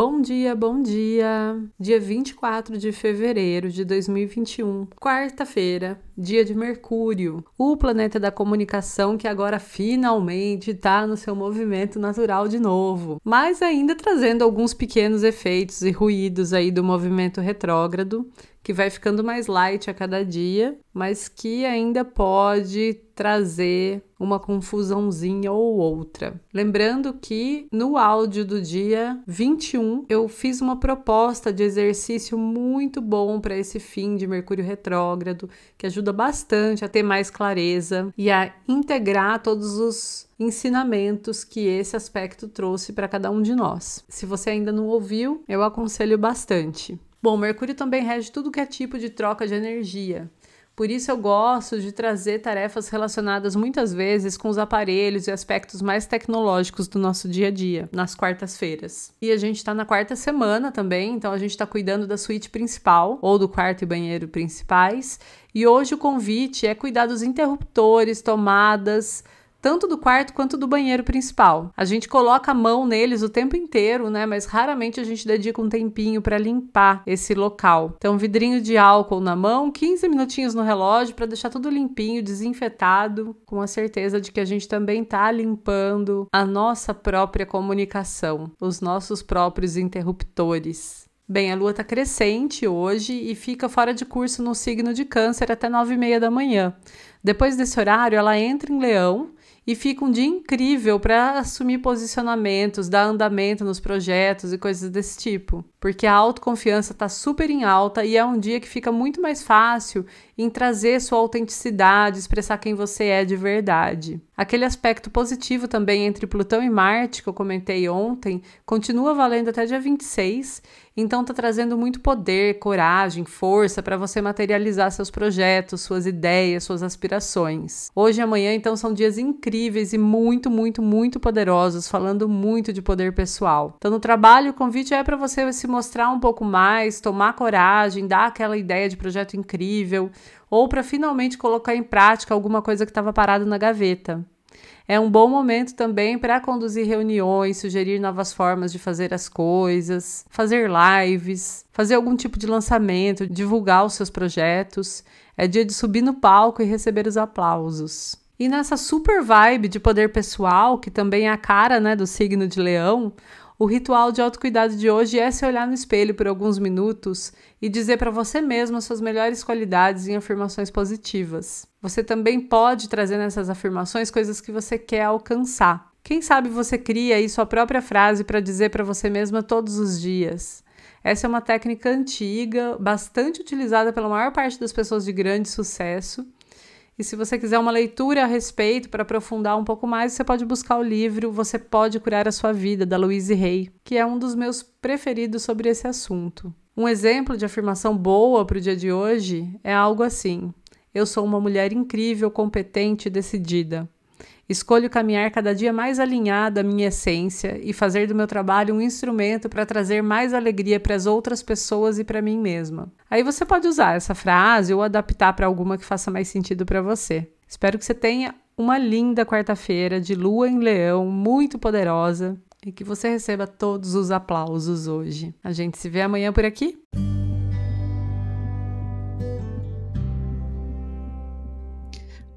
Bom dia, bom dia! Dia 24 de fevereiro de 2021, quarta-feira, dia de Mercúrio, o planeta da comunicação que agora finalmente está no seu movimento natural de novo, mas ainda trazendo alguns pequenos efeitos e ruídos aí do movimento retrógrado que vai ficando mais light a cada dia, mas que ainda pode trazer uma confusãozinha ou outra. Lembrando que no áudio do dia 21 eu fiz uma proposta de exercício muito bom para esse fim de Mercúrio retrógrado, que ajuda bastante a ter mais clareza e a integrar todos os ensinamentos que esse aspecto trouxe para cada um de nós. Se você ainda não ouviu, eu aconselho bastante. Bom, Mercúrio também rege tudo que é tipo de troca de energia. Por isso eu gosto de trazer tarefas relacionadas muitas vezes com os aparelhos e aspectos mais tecnológicos do nosso dia a dia, nas quartas-feiras. E a gente está na quarta semana também, então a gente está cuidando da suíte principal, ou do quarto e banheiro principais. E hoje o convite é cuidar dos interruptores, tomadas, tanto do quarto quanto do banheiro principal. A gente coloca a mão neles o tempo inteiro, né? Mas raramente a gente dedica um tempinho para limpar esse local. Então, vidrinho de álcool na mão, 15 minutinhos no relógio para deixar tudo limpinho, desinfetado, com a certeza de que a gente também tá limpando a nossa própria comunicação, os nossos próprios interruptores. Bem, a lua está crescente hoje e fica fora de curso no signo de Câncer até nove e meia da manhã. Depois desse horário, ela entra em Leão e fica um dia incrível para assumir posicionamentos, dar andamento nos projetos e coisas desse tipo. Porque a autoconfiança está super em alta e é um dia que fica muito mais fácil em trazer sua autenticidade, expressar quem você é de verdade. Aquele aspecto positivo também entre Plutão e Marte que eu comentei ontem continua valendo até dia 26 então tá trazendo muito poder, coragem, força para você materializar seus projetos, suas ideias, suas aspirações. Hoje e amanhã então são dias incríveis e muito, muito, muito poderosos, falando muito de poder pessoal. Então no trabalho o convite é para você se mostrar um pouco mais, tomar coragem, dar aquela ideia de projeto incrível, ou para finalmente colocar em prática alguma coisa que estava parado na gaveta. É um bom momento também para conduzir reuniões, sugerir novas formas de fazer as coisas, fazer lives, fazer algum tipo de lançamento, divulgar os seus projetos. É dia de subir no palco e receber os aplausos. E nessa super vibe de poder pessoal, que também é a cara né, do signo de leão, o ritual de autocuidado de hoje é se olhar no espelho por alguns minutos e dizer para você mesmo as suas melhores qualidades em afirmações positivas. Você também pode trazer nessas afirmações coisas que você quer alcançar. Quem sabe você cria aí sua própria frase para dizer para você mesma todos os dias. Essa é uma técnica antiga, bastante utilizada pela maior parte das pessoas de grande sucesso e se você quiser uma leitura a respeito para aprofundar um pouco mais, você pode buscar o livro Você Pode Curar a Sua Vida, da Louise Hay, que é um dos meus preferidos sobre esse assunto. Um exemplo de afirmação boa para o dia de hoje é algo assim: Eu sou uma mulher incrível, competente e decidida. Escolho caminhar cada dia mais alinhado à minha essência e fazer do meu trabalho um instrumento para trazer mais alegria para as outras pessoas e para mim mesma. Aí você pode usar essa frase ou adaptar para alguma que faça mais sentido para você. Espero que você tenha uma linda quarta-feira de lua em leão, muito poderosa, e que você receba todos os aplausos hoje. A gente se vê amanhã por aqui.